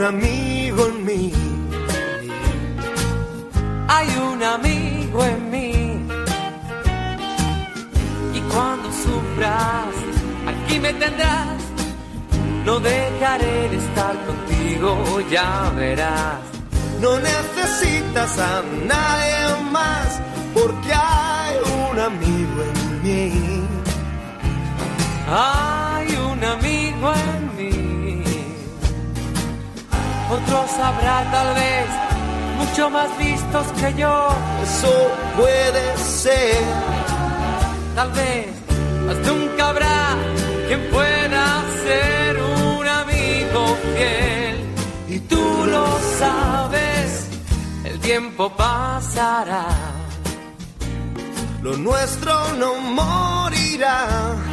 Un amigo en mí. Hay un amigo en mí. Y cuando sufras, aquí me tendrás. No dejaré de estar contigo, ya verás. No necesitas a nadie más porque hay un amigo en mí. Hay un amigo en mí. Otros habrá tal vez mucho más vistos que yo. Eso puede ser. Tal vez más nunca habrá quien pueda ser un amigo fiel. Y tú lo sabes, el tiempo pasará. Lo nuestro no morirá.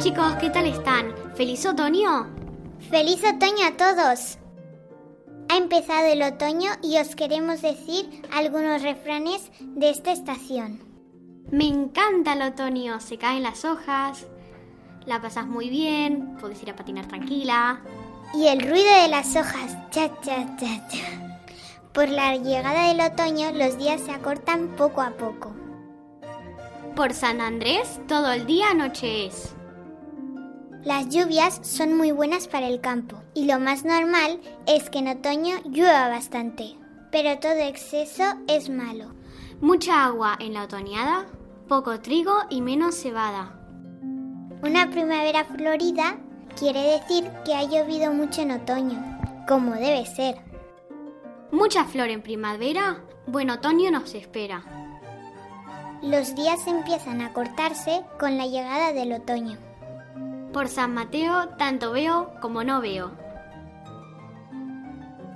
Chicos, ¿qué tal están? ¿Feliz otoño? ¡Feliz otoño a todos! Ha empezado el otoño y os queremos decir algunos refranes de esta estación. Me encanta el otoño, se caen las hojas, la pasas muy bien, puedes ir a patinar tranquila. Y el ruido de las hojas, cha, cha, cha, cha. Por la llegada del otoño los días se acortan poco a poco. Por San Andrés, todo el día noche es. Las lluvias son muy buenas para el campo y lo más normal es que en otoño llueva bastante, pero todo exceso es malo. Mucha agua en la otoñada, poco trigo y menos cebada. Una primavera florida quiere decir que ha llovido mucho en otoño, como debe ser. Mucha flor en primavera, buen otoño nos espera. Los días empiezan a cortarse con la llegada del otoño. Por San Mateo, tanto veo como no veo.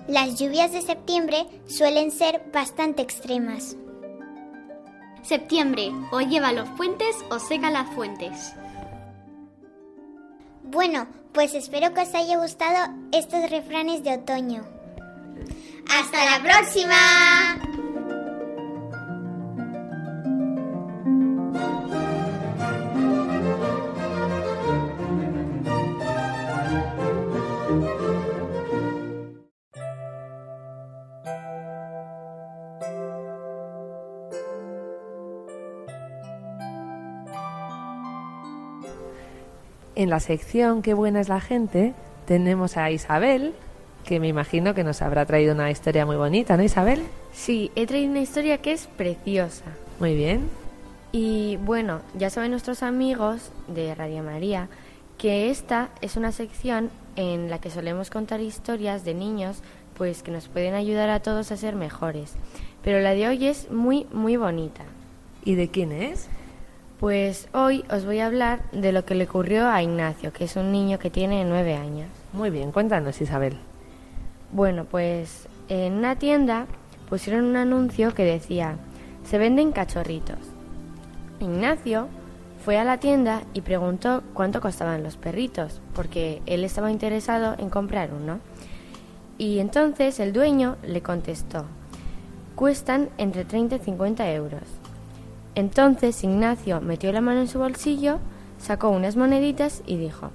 Las lluvias de septiembre suelen ser bastante extremas. Septiembre, o lleva los puentes o seca las fuentes. Bueno, pues espero que os haya gustado estos refranes de otoño. ¡Hasta la próxima! En la sección Qué buena es la gente, tenemos a Isabel, que me imagino que nos habrá traído una historia muy bonita, ¿no, Isabel? Sí, he traído una historia que es preciosa. Muy bien. Y bueno, ya saben nuestros amigos de Radio María que esta es una sección en la que solemos contar historias de niños pues que nos pueden ayudar a todos a ser mejores. Pero la de hoy es muy muy bonita. ¿Y de quién es? Pues hoy os voy a hablar de lo que le ocurrió a Ignacio, que es un niño que tiene nueve años. Muy bien, cuéntanos, Isabel. Bueno, pues en una tienda pusieron un anuncio que decía, se venden cachorritos. Ignacio fue a la tienda y preguntó cuánto costaban los perritos, porque él estaba interesado en comprar uno. Y entonces el dueño le contestó, cuestan entre 30 y 50 euros. Entonces Ignacio metió la mano en su bolsillo, sacó unas moneditas y dijo,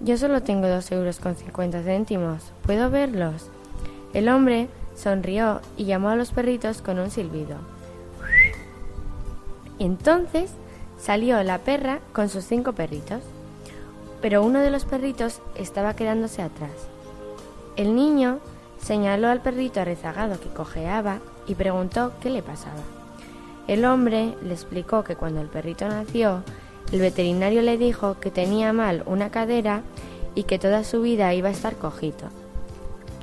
yo solo tengo dos euros con 50 céntimos, ¿puedo verlos? El hombre sonrió y llamó a los perritos con un silbido. Entonces salió la perra con sus cinco perritos, pero uno de los perritos estaba quedándose atrás. El niño señaló al perrito rezagado que cojeaba y preguntó qué le pasaba. El hombre le explicó que cuando el perrito nació, el veterinario le dijo que tenía mal una cadera y que toda su vida iba a estar cojito.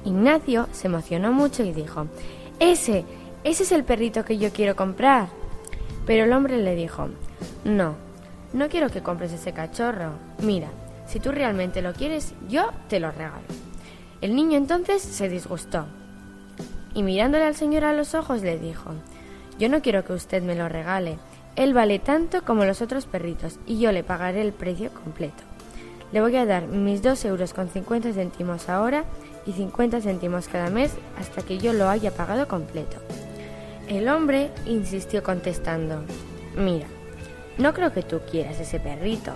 Ignacio se emocionó mucho y dijo, Ese, ese es el perrito que yo quiero comprar. Pero el hombre le dijo, No, no quiero que compres ese cachorro. Mira, si tú realmente lo quieres, yo te lo regalo. El niño entonces se disgustó y mirándole al señor a los ojos le dijo, Yo no quiero que usted me lo regale. Él vale tanto como los otros perritos y yo le pagaré el precio completo. Le voy a dar mis dos euros con 50 céntimos ahora y 50 céntimos cada mes hasta que yo lo haya pagado completo. El hombre insistió contestando, Mira, no creo que tú quieras ese perrito.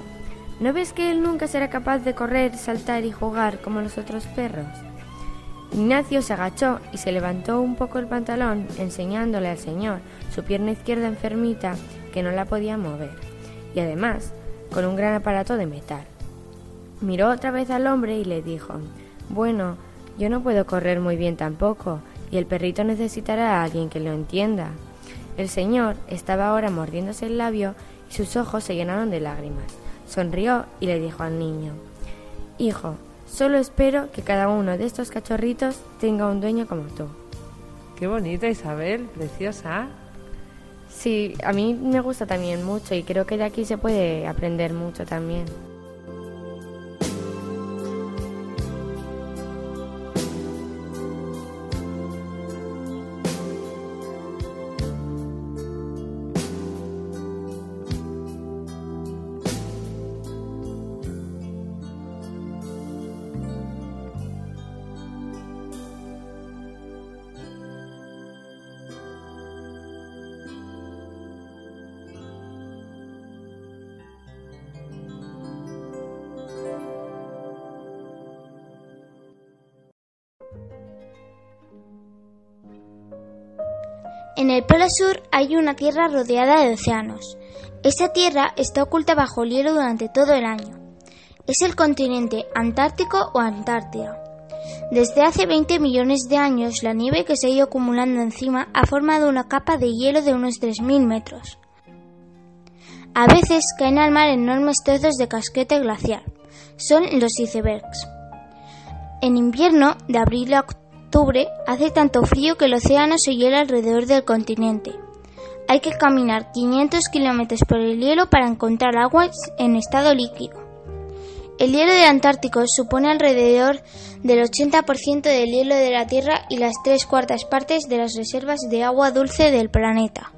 ¿No ves que él nunca será capaz de correr, saltar y jugar como los otros perros? Ignacio se agachó y se levantó un poco el pantalón, enseñándole al señor su pierna izquierda enfermita que no la podía mover, y además con un gran aparato de metal. Miró otra vez al hombre y le dijo, Bueno, yo no puedo correr muy bien tampoco, y el perrito necesitará a alguien que lo entienda. El señor estaba ahora mordiéndose el labio y sus ojos se llenaron de lágrimas. Sonrió y le dijo al niño, Hijo, solo espero que cada uno de estos cachorritos tenga un dueño como tú. Qué bonita, Isabel, preciosa. Sí, a mí me gusta también mucho y creo que de aquí se puede aprender mucho también. El Polo Sur hay una tierra rodeada de océanos. Esa tierra está oculta bajo el hielo durante todo el año. Es el continente antártico o Antártida. Desde hace 20 millones de años, la nieve que se ha ido acumulando encima ha formado una capa de hielo de unos 3.000 metros. A veces caen al mar enormes trozos de casquete glaciar. Son los icebergs. En invierno, de abril a octubre, hace tanto frío que el océano se hiela alrededor del continente. Hay que caminar 500 kilómetros por el hielo para encontrar agua en estado líquido. El hielo del Antártico supone alrededor del 80% del hielo de la Tierra y las tres cuartas partes de las reservas de agua dulce del planeta.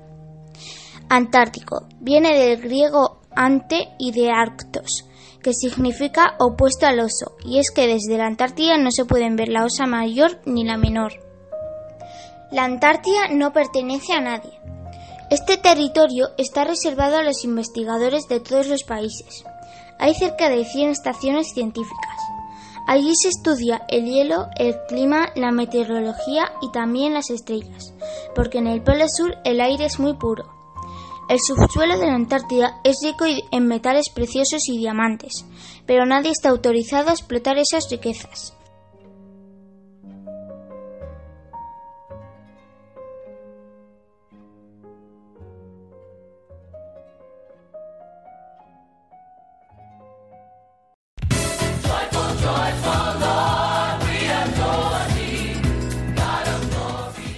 Antártico viene del griego ante y de arctos, que significa opuesto al oso, y es que desde la Antártida no se pueden ver la osa mayor ni la menor. La Antártida no pertenece a nadie. Este territorio está reservado a los investigadores de todos los países. Hay cerca de 100 estaciones científicas. Allí se estudia el hielo, el clima, la meteorología y también las estrellas, porque en el Polo Sur el aire es muy puro. El subsuelo de la Antártida es rico en metales preciosos y diamantes, pero nadie está autorizado a explotar esas riquezas.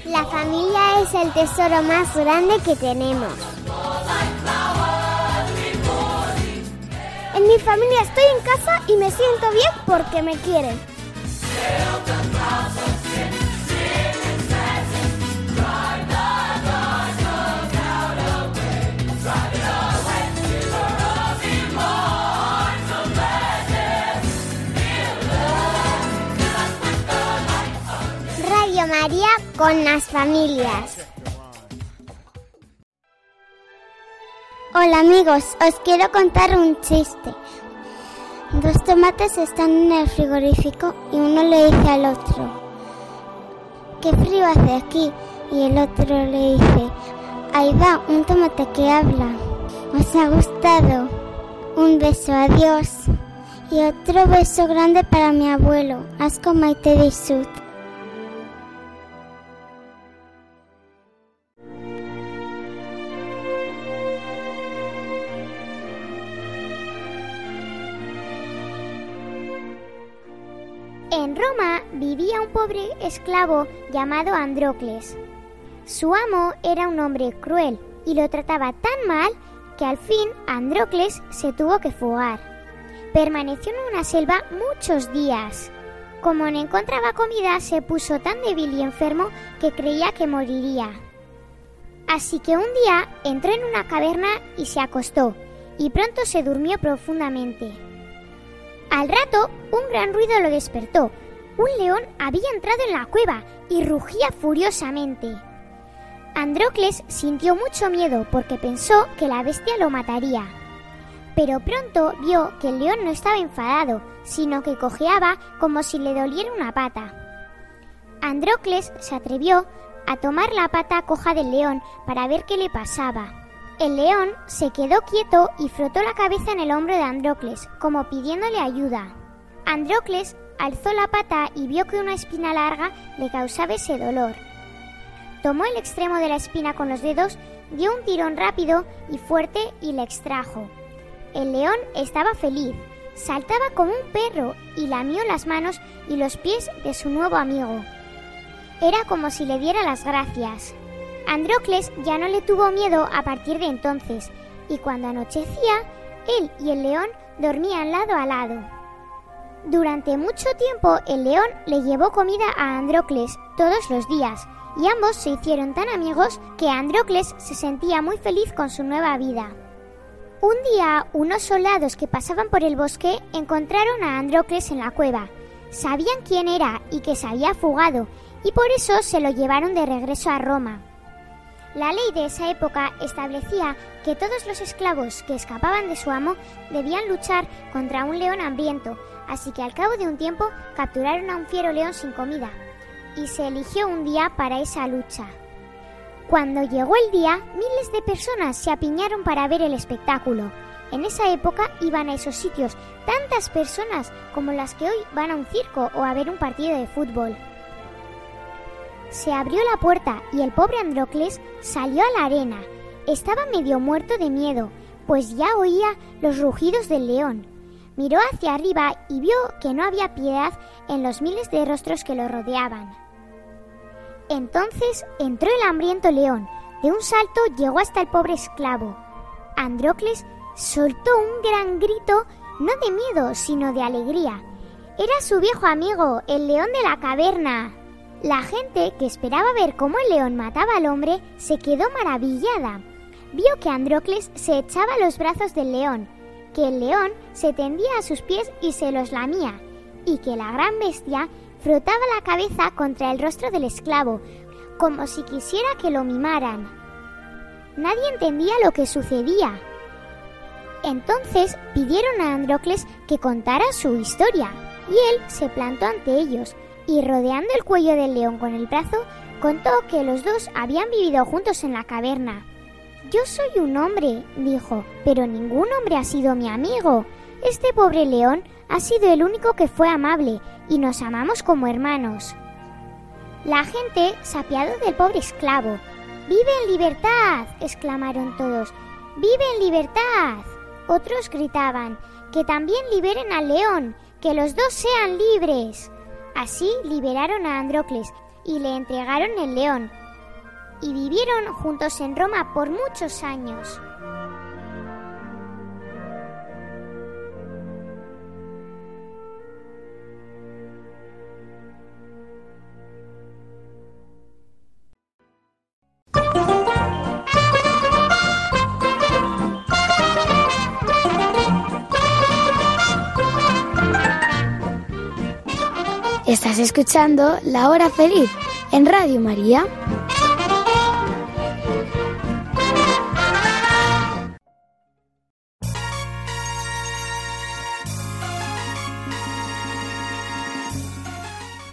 La familia es el tesoro más grande que tenemos. Mi familia estoy en casa y me siento bien porque me quieren. Radio María con las familias. Hola amigos, os quiero contar un chiste. Dos tomates están en el frigorífico y uno le dice al otro, ¿qué frío hace aquí? Y el otro le dice, ahí va, un tomate que habla. ¿Os ha gustado? Un beso, adiós. Y otro beso grande para mi abuelo, Asco Maite de En Roma vivía un pobre esclavo llamado Andrócles. Su amo era un hombre cruel y lo trataba tan mal que al fin Andrócles se tuvo que fugar. Permaneció en una selva muchos días. Como no encontraba comida, se puso tan débil y enfermo que creía que moriría. Así que un día entró en una caverna y se acostó, y pronto se durmió profundamente. Al rato, un gran ruido lo despertó. Un león había entrado en la cueva y rugía furiosamente. Andrócles sintió mucho miedo porque pensó que la bestia lo mataría. Pero pronto vio que el león no estaba enfadado, sino que cojeaba como si le doliera una pata. Andrócles se atrevió a tomar la pata coja del león para ver qué le pasaba. El león se quedó quieto y frotó la cabeza en el hombro de Andrócles, como pidiéndole ayuda. Andrócles alzó la pata y vio que una espina larga le causaba ese dolor. Tomó el extremo de la espina con los dedos, dio un tirón rápido y fuerte y le extrajo. El león estaba feliz, saltaba como un perro y lamió las manos y los pies de su nuevo amigo. Era como si le diera las gracias. Andrócles ya no le tuvo miedo a partir de entonces, y cuando anochecía, él y el león dormían lado a lado. Durante mucho tiempo el león le llevó comida a Andrócles todos los días, y ambos se hicieron tan amigos que Andrócles se sentía muy feliz con su nueva vida. Un día, unos soldados que pasaban por el bosque encontraron a Andrócles en la cueva. Sabían quién era y que se había fugado, y por eso se lo llevaron de regreso a Roma. La ley de esa época establecía que todos los esclavos que escapaban de su amo debían luchar contra un león hambriento, así que al cabo de un tiempo capturaron a un fiero león sin comida, y se eligió un día para esa lucha. Cuando llegó el día, miles de personas se apiñaron para ver el espectáculo. En esa época iban a esos sitios tantas personas como las que hoy van a un circo o a ver un partido de fútbol. Se abrió la puerta y el pobre Andrócles salió a la arena. Estaba medio muerto de miedo, pues ya oía los rugidos del león. Miró hacia arriba y vio que no había piedad en los miles de rostros que lo rodeaban. Entonces entró el hambriento león. De un salto llegó hasta el pobre esclavo. Andrócles soltó un gran grito, no de miedo, sino de alegría. Era su viejo amigo, el león de la caverna. La gente que esperaba ver cómo el león mataba al hombre se quedó maravillada. Vio que Andrócles se echaba a los brazos del león, que el león se tendía a sus pies y se los lamía, y que la gran bestia frotaba la cabeza contra el rostro del esclavo, como si quisiera que lo mimaran. Nadie entendía lo que sucedía. Entonces pidieron a Andrócles que contara su historia, y él se plantó ante ellos, y rodeando el cuello del león con el brazo, contó que los dos habían vivido juntos en la caverna. Yo soy un hombre, dijo, pero ningún hombre ha sido mi amigo. Este pobre león ha sido el único que fue amable y nos amamos como hermanos. La gente se del pobre esclavo. ¡Vive en libertad! exclamaron todos. ¡Vive en libertad! Otros gritaban, que también liberen al león, que los dos sean libres. Así liberaron a Andrócles y le entregaron el león. Y vivieron juntos en Roma por muchos años. Estás escuchando La Hora Feliz en Radio María.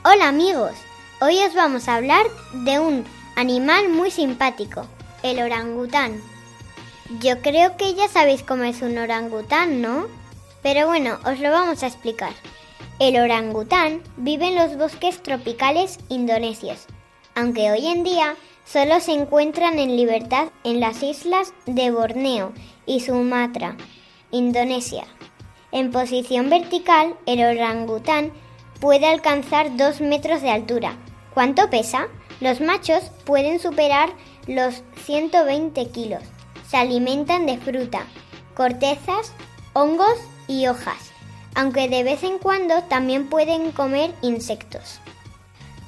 Hola amigos, hoy os vamos a hablar de un animal muy simpático, el orangután. Yo creo que ya sabéis cómo es un orangután, ¿no? Pero bueno, os lo vamos a explicar. El orangután vive en los bosques tropicales indonesios, aunque hoy en día solo se encuentran en libertad en las islas de Borneo y Sumatra, Indonesia. En posición vertical, el orangután puede alcanzar 2 metros de altura. ¿Cuánto pesa? Los machos pueden superar los 120 kilos. Se alimentan de fruta, cortezas, hongos y hojas, aunque de vez en cuando también pueden comer insectos.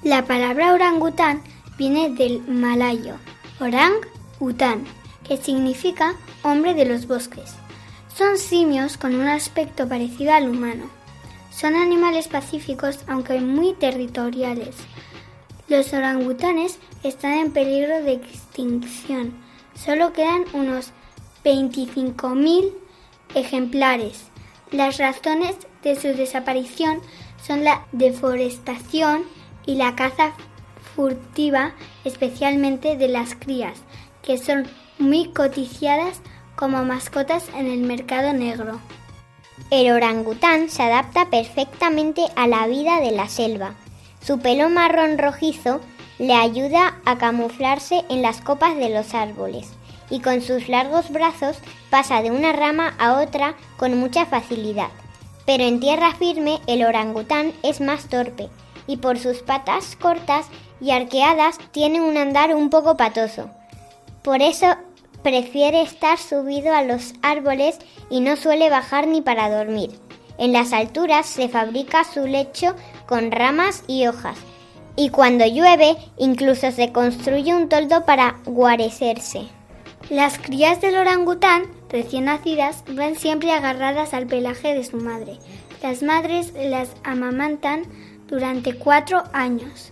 La palabra orangután viene del malayo, orang után, que significa hombre de los bosques. Son simios con un aspecto parecido al humano. Son animales pacíficos aunque muy territoriales. Los orangutanes están en peligro de extinción. Solo quedan unos 25.000 ejemplares. Las razones de su desaparición son la deforestación y la caza furtiva, especialmente de las crías, que son muy coticiadas como mascotas en el mercado negro. El orangután se adapta perfectamente a la vida de la selva. Su pelo marrón rojizo le ayuda a camuflarse en las copas de los árboles y con sus largos brazos pasa de una rama a otra con mucha facilidad. Pero en tierra firme el orangután es más torpe y por sus patas cortas y arqueadas tiene un andar un poco patoso. Por eso prefiere estar subido a los árboles y no suele bajar ni para dormir. En las alturas se fabrica su lecho con ramas y hojas, y cuando llueve incluso se construye un toldo para guarecerse. Las crías del orangután recién nacidas van siempre agarradas al pelaje de su madre. Las madres las amamantan durante cuatro años.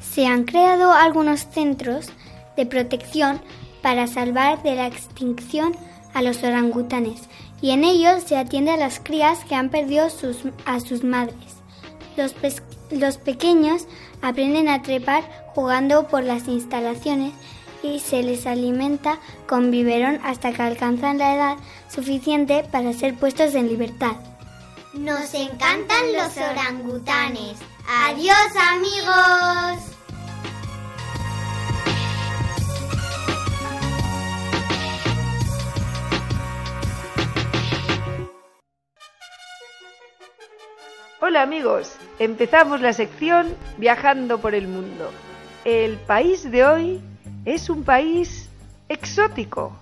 Se han creado algunos centros de protección para salvar de la extinción a los orangutanes y en ellos se atiende a las crías que han perdido sus, a sus madres. Los, los pequeños aprenden a trepar jugando por las instalaciones y se les alimenta con biberón hasta que alcanzan la edad suficiente para ser puestos en libertad. Nos encantan los orangutanes. Adiós amigos. Hola amigos, empezamos la sección Viajando por el Mundo. El país de hoy es un país exótico,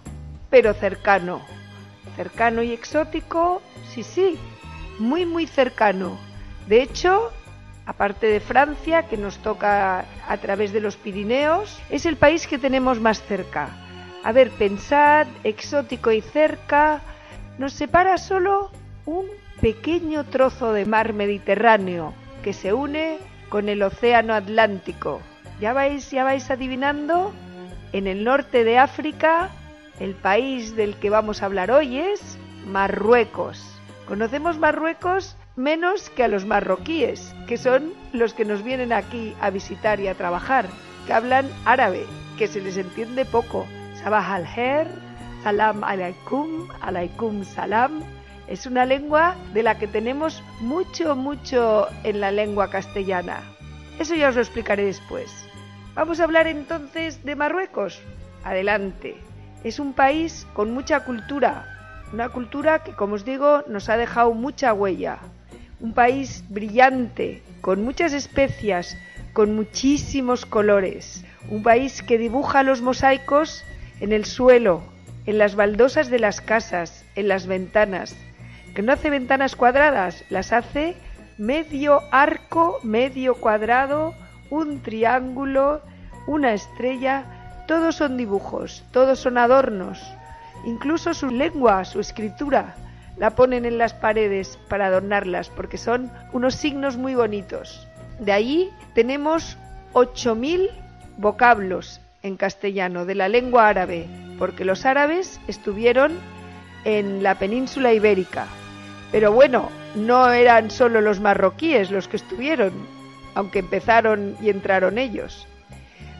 pero cercano. Cercano y exótico, sí, sí, muy, muy cercano. De hecho, aparte de Francia, que nos toca a través de los Pirineos, es el país que tenemos más cerca. A ver, pensad, exótico y cerca, nos separa solo un pequeño trozo de mar Mediterráneo que se une con el Océano Atlántico. ¿Ya vais, ya vais adivinando? En el norte de África, el país del que vamos a hablar hoy es Marruecos. Conocemos Marruecos menos que a los marroquíes, que son los que nos vienen aquí a visitar y a trabajar, que hablan árabe, que se les entiende poco. Sabah al-Her, Salam alaikum, alaikum salam, Es una lengua de la que tenemos mucho, mucho en la lengua castellana. Eso ya os lo explicaré después. Vamos a hablar entonces de Marruecos. Adelante. Es un país con mucha cultura, una cultura que, como os digo, nos ha dejado mucha huella. Un país brillante, con muchas especias, con muchísimos colores. Un país que dibuja los mosaicos en el suelo, en las baldosas de las casas, en las ventanas. Que no hace ventanas cuadradas, las hace medio arco, medio cuadrado, un triángulo, una estrella. Todos son dibujos, todos son adornos. Incluso su lengua, su escritura, la ponen en las paredes para adornarlas porque son unos signos muy bonitos. De ahí tenemos 8.000 vocablos en castellano de la lengua árabe, porque los árabes estuvieron en la península ibérica. Pero bueno, no eran solo los marroquíes los que estuvieron, aunque empezaron y entraron ellos.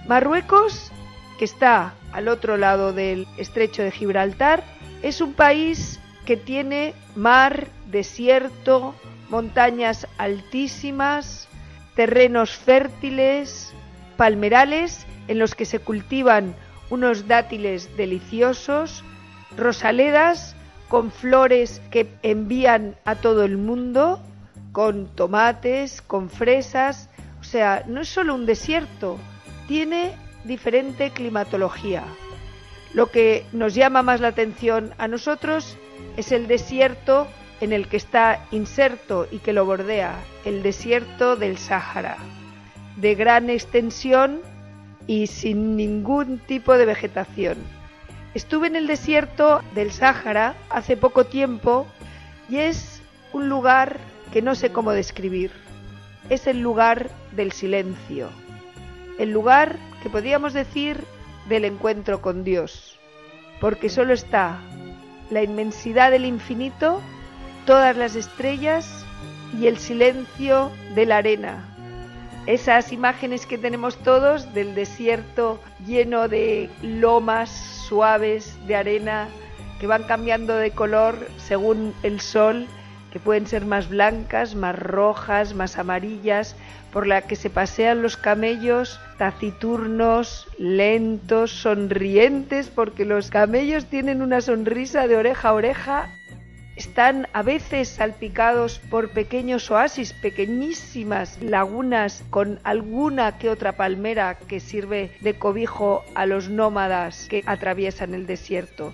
Marruecos, que está al otro lado del estrecho de Gibraltar, es un país que tiene mar, desierto, montañas altísimas, terrenos fértiles, palmerales en los que se cultivan unos dátiles deliciosos, rosaledas con flores que envían a todo el mundo, con tomates, con fresas, o sea, no es solo un desierto, tiene diferente climatología. Lo que nos llama más la atención a nosotros es el desierto en el que está inserto y que lo bordea, el desierto del Sáhara, de gran extensión y sin ningún tipo de vegetación. Estuve en el desierto del Sáhara hace poco tiempo y es un lugar que no sé cómo describir. Es el lugar del silencio, el lugar que podríamos decir del encuentro con Dios, porque solo está la inmensidad del infinito todas las estrellas y el silencio de la arena. Esas imágenes que tenemos todos del desierto lleno de lomas suaves de arena que van cambiando de color según el sol, que pueden ser más blancas, más rojas, más amarillas, por la que se pasean los camellos taciturnos, lentos, sonrientes, porque los camellos tienen una sonrisa de oreja a oreja están a veces salpicados por pequeños oasis, pequeñísimas lagunas con alguna que otra palmera que sirve de cobijo a los nómadas que atraviesan el desierto.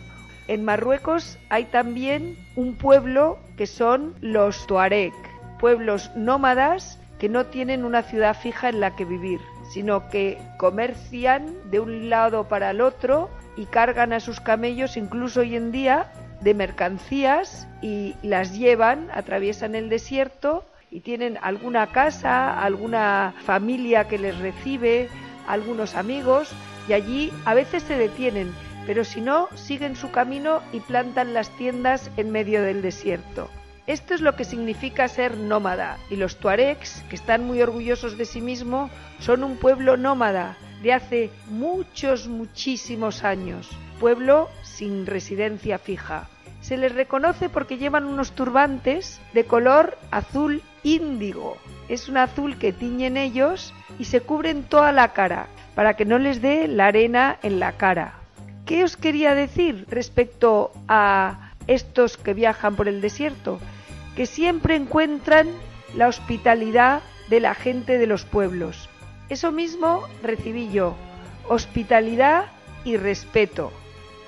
En Marruecos hay también un pueblo que son los Tuareg, pueblos nómadas que no tienen una ciudad fija en la que vivir, sino que comercian de un lado para el otro y cargan a sus camellos incluso hoy en día de mercancías y las llevan, atraviesan el desierto y tienen alguna casa, alguna familia que les recibe, algunos amigos y allí a veces se detienen, pero si no, siguen su camino y plantan las tiendas en medio del desierto. Esto es lo que significa ser nómada y los tuaregs, que están muy orgullosos de sí mismos, son un pueblo nómada de hace muchos, muchísimos años, pueblo sin residencia fija. Se les reconoce porque llevan unos turbantes de color azul índigo. Es un azul que tiñen ellos y se cubren toda la cara para que no les dé la arena en la cara. ¿Qué os quería decir respecto a estos que viajan por el desierto? Que siempre encuentran la hospitalidad de la gente de los pueblos. Eso mismo recibí yo, hospitalidad y respeto.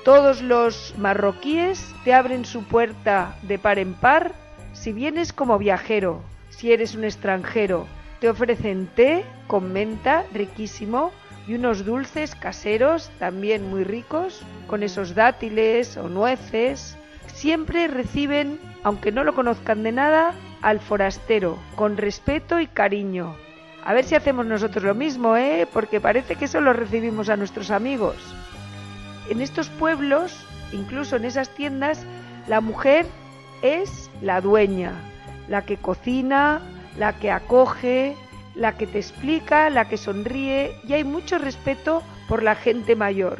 Todos los marroquíes te abren su puerta de par en par si vienes como viajero, si eres un extranjero. Te ofrecen té con menta riquísimo y unos dulces caseros también muy ricos, con esos dátiles o nueces. Siempre reciben, aunque no lo conozcan de nada, al forastero, con respeto y cariño. A ver si hacemos nosotros lo mismo, ¿eh? Porque parece que eso lo recibimos a nuestros amigos en estos pueblos, incluso en esas tiendas, la mujer es la dueña, la que cocina, la que acoge, la que te explica, la que sonríe y hay mucho respeto por la gente mayor.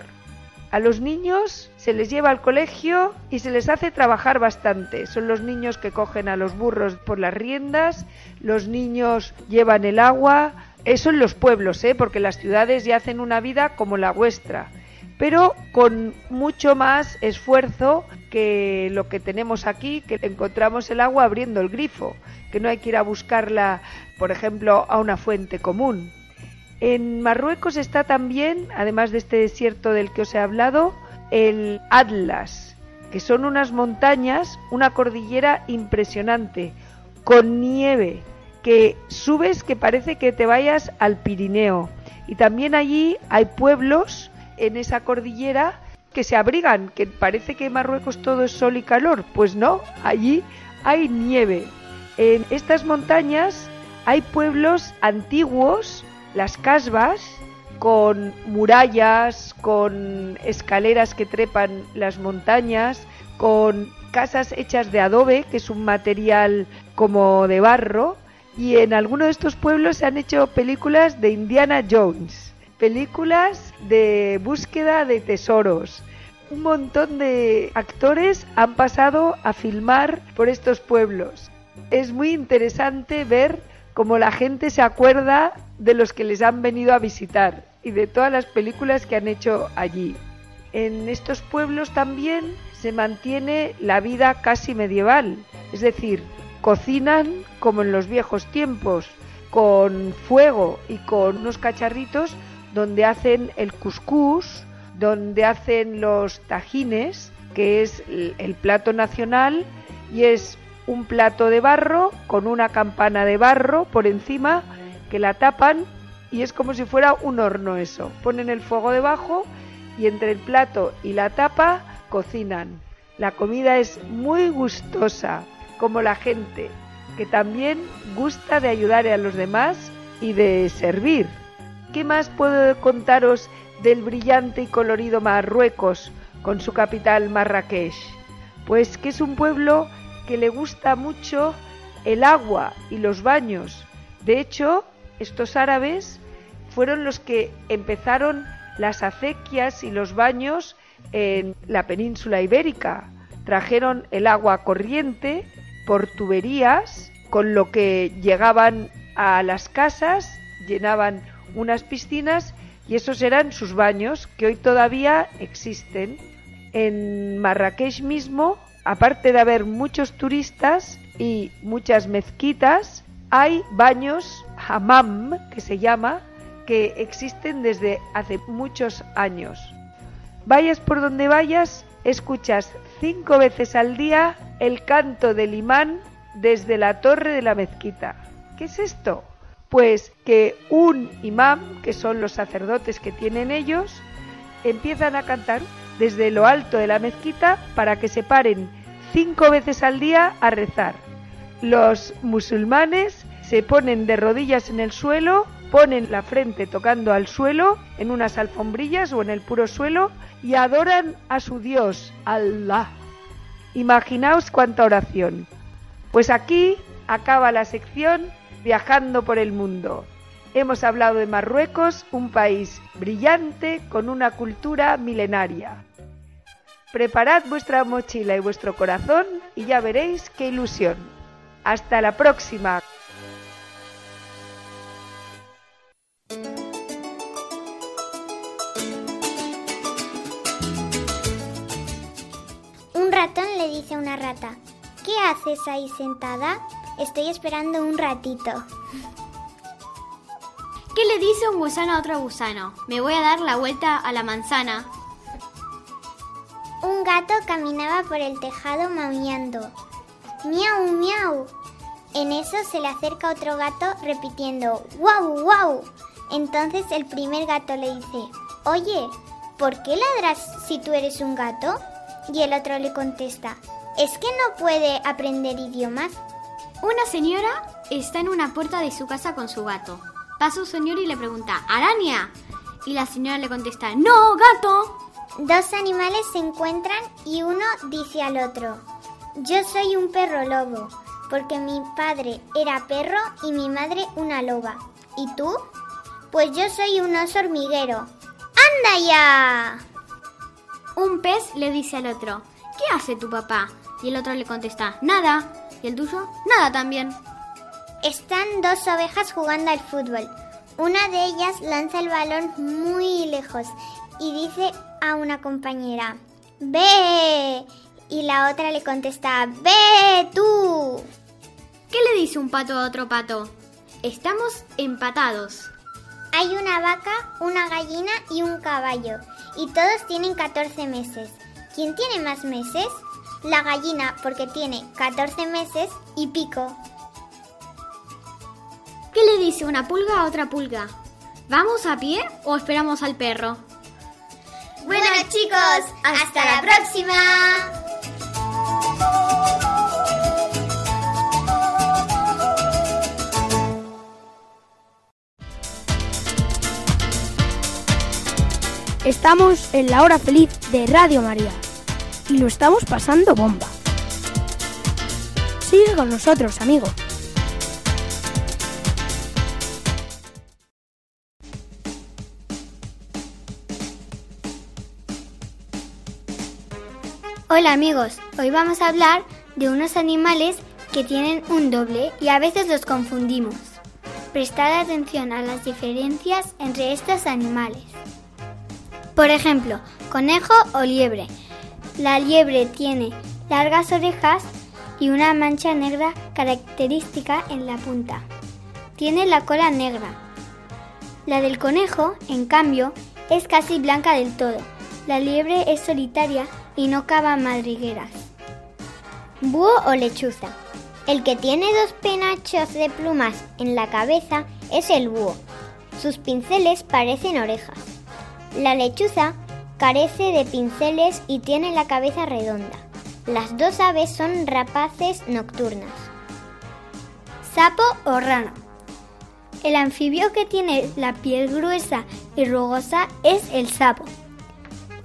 A los niños se les lleva al colegio y se les hace trabajar bastante. Son los niños que cogen a los burros por las riendas, los niños llevan el agua. Eso en los pueblos, ¿eh? porque las ciudades ya hacen una vida como la vuestra, pero con mucho más esfuerzo que lo que tenemos aquí, que encontramos el agua abriendo el grifo, que no hay que ir a buscarla, por ejemplo, a una fuente común. En Marruecos está también, además de este desierto del que os he hablado, el Atlas, que son unas montañas, una cordillera impresionante, con nieve, que subes que parece que te vayas al Pirineo. Y también allí hay pueblos en esa cordillera que se abrigan, que parece que en Marruecos todo es sol y calor. Pues no, allí hay nieve. En estas montañas hay pueblos antiguos las casbas con murallas, con escaleras que trepan las montañas, con casas hechas de adobe, que es un material como de barro, y en alguno de estos pueblos se han hecho películas de Indiana Jones, películas de búsqueda de tesoros. Un montón de actores han pasado a filmar por estos pueblos. Es muy interesante ver cómo la gente se acuerda de los que les han venido a visitar y de todas las películas que han hecho allí. En estos pueblos también se mantiene la vida casi medieval, es decir, cocinan como en los viejos tiempos, con fuego y con unos cacharritos donde hacen el cuscús, donde hacen los tajines, que es el plato nacional y es un plato de barro con una campana de barro por encima que la tapan y es como si fuera un horno eso. Ponen el fuego debajo y entre el plato y la tapa cocinan. La comida es muy gustosa, como la gente, que también gusta de ayudar a los demás y de servir. ¿Qué más puedo contaros del brillante y colorido Marruecos con su capital Marrakech? Pues que es un pueblo que le gusta mucho el agua y los baños. De hecho, estos árabes fueron los que empezaron las acequias y los baños en la península ibérica. Trajeron el agua corriente por tuberías, con lo que llegaban a las casas, llenaban unas piscinas y esos eran sus baños, que hoy todavía existen. En Marrakech mismo, aparte de haber muchos turistas y muchas mezquitas, hay baños hammam, que se llama, que existen desde hace muchos años. Vayas por donde vayas, escuchas cinco veces al día el canto del imán desde la torre de la mezquita. ¿Qué es esto? Pues que un imán, que son los sacerdotes que tienen ellos, empiezan a cantar desde lo alto de la mezquita para que se paren cinco veces al día a rezar los musulmanes se ponen de rodillas en el suelo, ponen la frente tocando al suelo en unas alfombrillas o en el puro suelo y adoran a su Dios, Allah. Imaginaos cuánta oración. Pues aquí acaba la sección Viajando por el Mundo. Hemos hablado de Marruecos, un país brillante con una cultura milenaria. Preparad vuestra mochila y vuestro corazón y ya veréis qué ilusión. Hasta la próxima. Un ratón le dice a una rata, ¿qué haces ahí sentada? Estoy esperando un ratito. ¿Qué le dice un gusano a otro gusano? Me voy a dar la vuelta a la manzana. Un gato caminaba por el tejado maullando. Miau, miau. En eso se le acerca otro gato repitiendo ¡Wow, wow! Entonces el primer gato le dice Oye, ¿por qué ladras si tú eres un gato? Y el otro le contesta ¿Es que no puede aprender idiomas? Una señora está en una puerta de su casa con su gato. Pasa un señor y le pregunta ¿Araña? Y la señora le contesta ¡No, gato! Dos animales se encuentran y uno dice al otro yo soy un perro lobo, porque mi padre era perro y mi madre una loba. ¿Y tú? Pues yo soy un oso hormiguero. ¡Anda ya! Un pez le dice al otro, ¿qué hace tu papá? Y el otro le contesta, nada. ¿Y el tuyo? Nada también. Están dos ovejas jugando al fútbol. Una de ellas lanza el balón muy lejos y dice a una compañera, ¡Ve! Y la otra le contesta, ¡Ve tú! ¿Qué le dice un pato a otro pato? Estamos empatados. Hay una vaca, una gallina y un caballo, y todos tienen 14 meses. ¿Quién tiene más meses? La gallina, porque tiene 14 meses y pico. ¿Qué le dice una pulga a otra pulga? ¿Vamos a pie o esperamos al perro? Bueno chicos, hasta la próxima. Estamos en la hora feliz de Radio María y lo estamos pasando bomba. Sigue con nosotros, amigo. Hola amigos, hoy vamos a hablar de unos animales que tienen un doble y a veces los confundimos. Prestad atención a las diferencias entre estos animales. Por ejemplo, conejo o liebre. La liebre tiene largas orejas y una mancha negra característica en la punta. Tiene la cola negra. La del conejo, en cambio, es casi blanca del todo. La liebre es solitaria y no cava madrigueras. Búho o lechuza. El que tiene dos penachos de plumas en la cabeza es el búho. Sus pinceles parecen orejas. La lechuza carece de pinceles y tiene la cabeza redonda. Las dos aves son rapaces nocturnas. Sapo o rana. El anfibio que tiene la piel gruesa y rugosa es el sapo.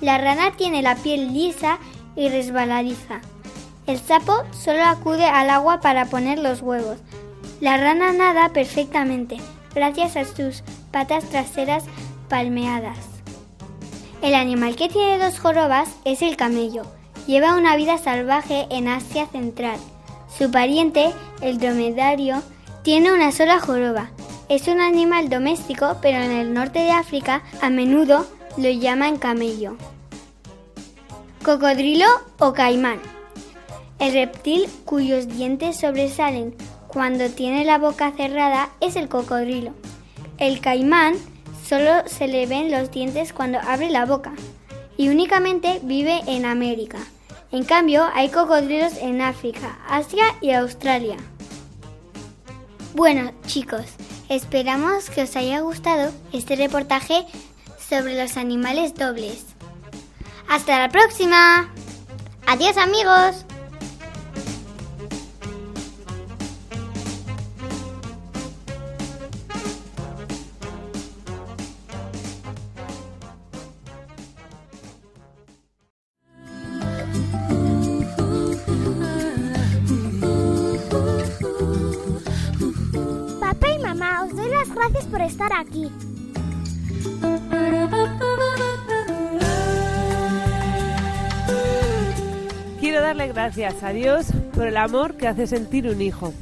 La rana tiene la piel lisa y resbaladiza. El sapo solo acude al agua para poner los huevos. La rana nada perfectamente, gracias a sus patas traseras palmeadas. El animal que tiene dos jorobas es el camello. Lleva una vida salvaje en Asia Central. Su pariente, el dromedario, tiene una sola joroba. Es un animal doméstico, pero en el norte de África a menudo lo llaman camello. Cocodrilo o caimán. El reptil cuyos dientes sobresalen cuando tiene la boca cerrada es el cocodrilo. El caimán solo se le ven los dientes cuando abre la boca y únicamente vive en América. En cambio, hay cocodrilos en África, Asia y Australia. Bueno, chicos, esperamos que os haya gustado este reportaje sobre los animales dobles. ¡Hasta la próxima! ¡Adiós amigos! Papá y mamá, os doy las gracias por estar aquí. Quiero darle gracias a Dios por el amor que hace sentir un hijo.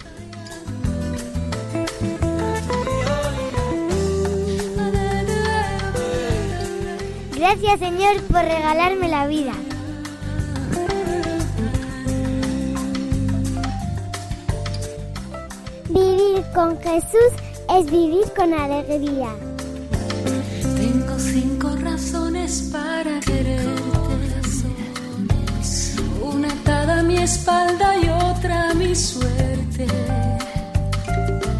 Gracias Señor por regalarme la vida. Vivir con Jesús es vivir con alegría. Espalda y otra mi suerte.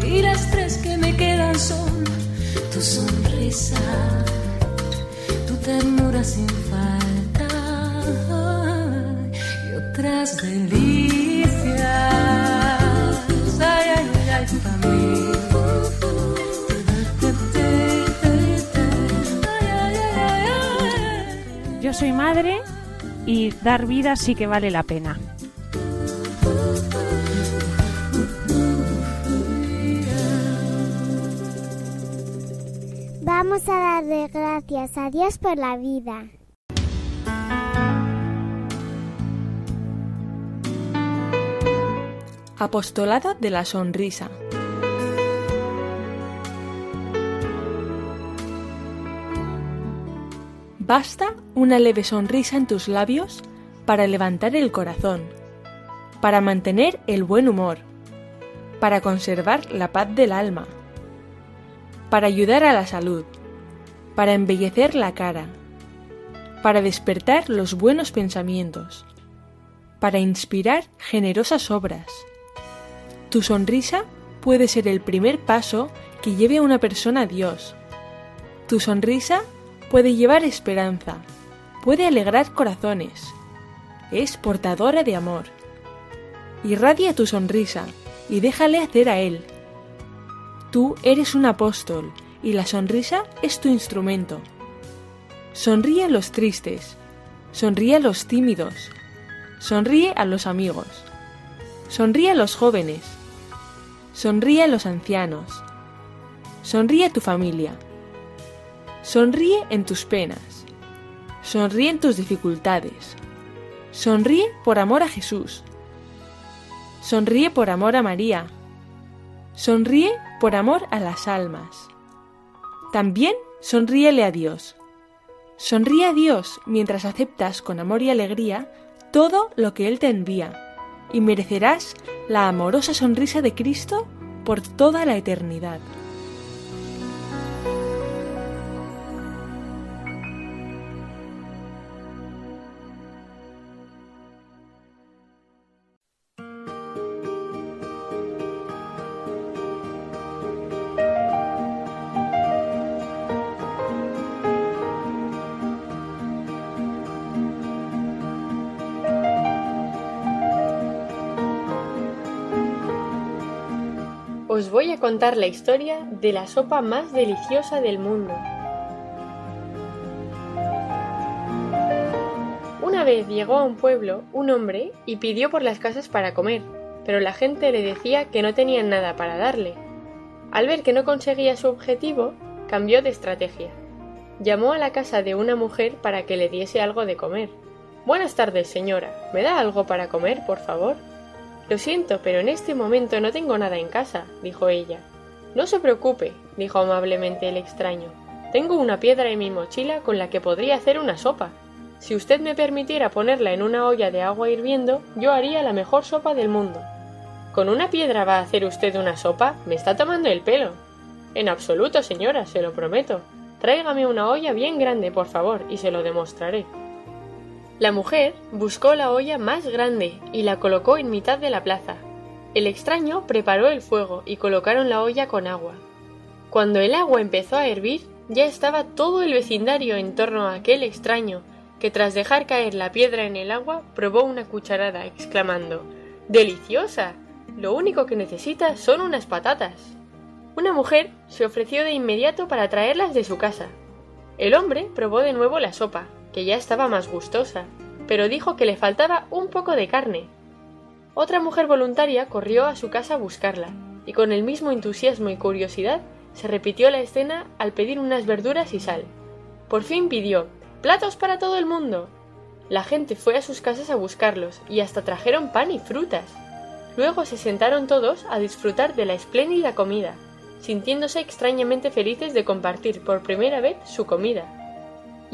Y las tres que me quedan son tu sonrisa, tu ternura sin falta y otras delicias. Ay, ay, ay, para mí. Yo soy madre y dar vida sí que vale la pena. Vamos a darle gracias a Dios por la vida. Apostolado de la Sonrisa. Basta una leve sonrisa en tus labios para levantar el corazón, para mantener el buen humor, para conservar la paz del alma para ayudar a la salud, para embellecer la cara, para despertar los buenos pensamientos, para inspirar generosas obras. Tu sonrisa puede ser el primer paso que lleve a una persona a Dios. Tu sonrisa puede llevar esperanza, puede alegrar corazones, es portadora de amor. Irradia tu sonrisa y déjale hacer a él. Tú eres un apóstol y la sonrisa es tu instrumento. Sonríe a los tristes, sonríe a los tímidos, sonríe a los amigos, sonríe a los jóvenes, sonríe a los ancianos, sonríe a tu familia, sonríe en tus penas, sonríe en tus dificultades, sonríe por amor a Jesús, sonríe por amor a María, sonríe por amor a las almas. También sonríele a Dios. Sonríe a Dios mientras aceptas con amor y alegría todo lo que Él te envía, y merecerás la amorosa sonrisa de Cristo por toda la eternidad. Contar la historia de la sopa más deliciosa del mundo. Una vez llegó a un pueblo un hombre y pidió por las casas para comer, pero la gente le decía que no tenían nada para darle. Al ver que no conseguía su objetivo, cambió de estrategia. Llamó a la casa de una mujer para que le diese algo de comer. Buenas tardes, señora. ¿Me da algo para comer, por favor? Lo siento, pero en este momento no tengo nada en casa, dijo ella. No se preocupe, dijo amablemente el extraño. Tengo una piedra en mi mochila con la que podría hacer una sopa. Si usted me permitiera ponerla en una olla de agua hirviendo, yo haría la mejor sopa del mundo. ¿Con una piedra va a hacer usted una sopa? Me está tomando el pelo. En absoluto, señora, se lo prometo. Tráigame una olla bien grande, por favor, y se lo demostraré. La mujer buscó la olla más grande y la colocó en mitad de la plaza. El extraño preparó el fuego y colocaron la olla con agua. Cuando el agua empezó a hervir, ya estaba todo el vecindario en torno a aquel extraño, que tras dejar caer la piedra en el agua probó una cucharada, exclamando Deliciosa. Lo único que necesita son unas patatas. Una mujer se ofreció de inmediato para traerlas de su casa. El hombre probó de nuevo la sopa, que ya estaba más gustosa, pero dijo que le faltaba un poco de carne. Otra mujer voluntaria corrió a su casa a buscarla, y con el mismo entusiasmo y curiosidad se repitió la escena al pedir unas verduras y sal. Por fin pidió platos para todo el mundo. La gente fue a sus casas a buscarlos y hasta trajeron pan y frutas. Luego se sentaron todos a disfrutar de la espléndida comida, sintiéndose extrañamente felices de compartir por primera vez su comida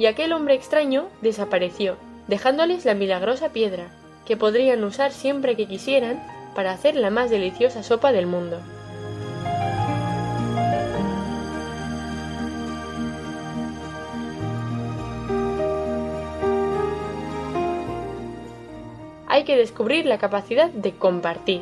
y aquel hombre extraño desapareció, dejándoles la milagrosa piedra, que podrían usar siempre que quisieran para hacer la más deliciosa sopa del mundo. Hay que descubrir la capacidad de compartir.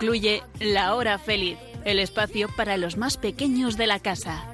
Así concluye La Hora Feliz, el espacio para los más pequeños de la casa.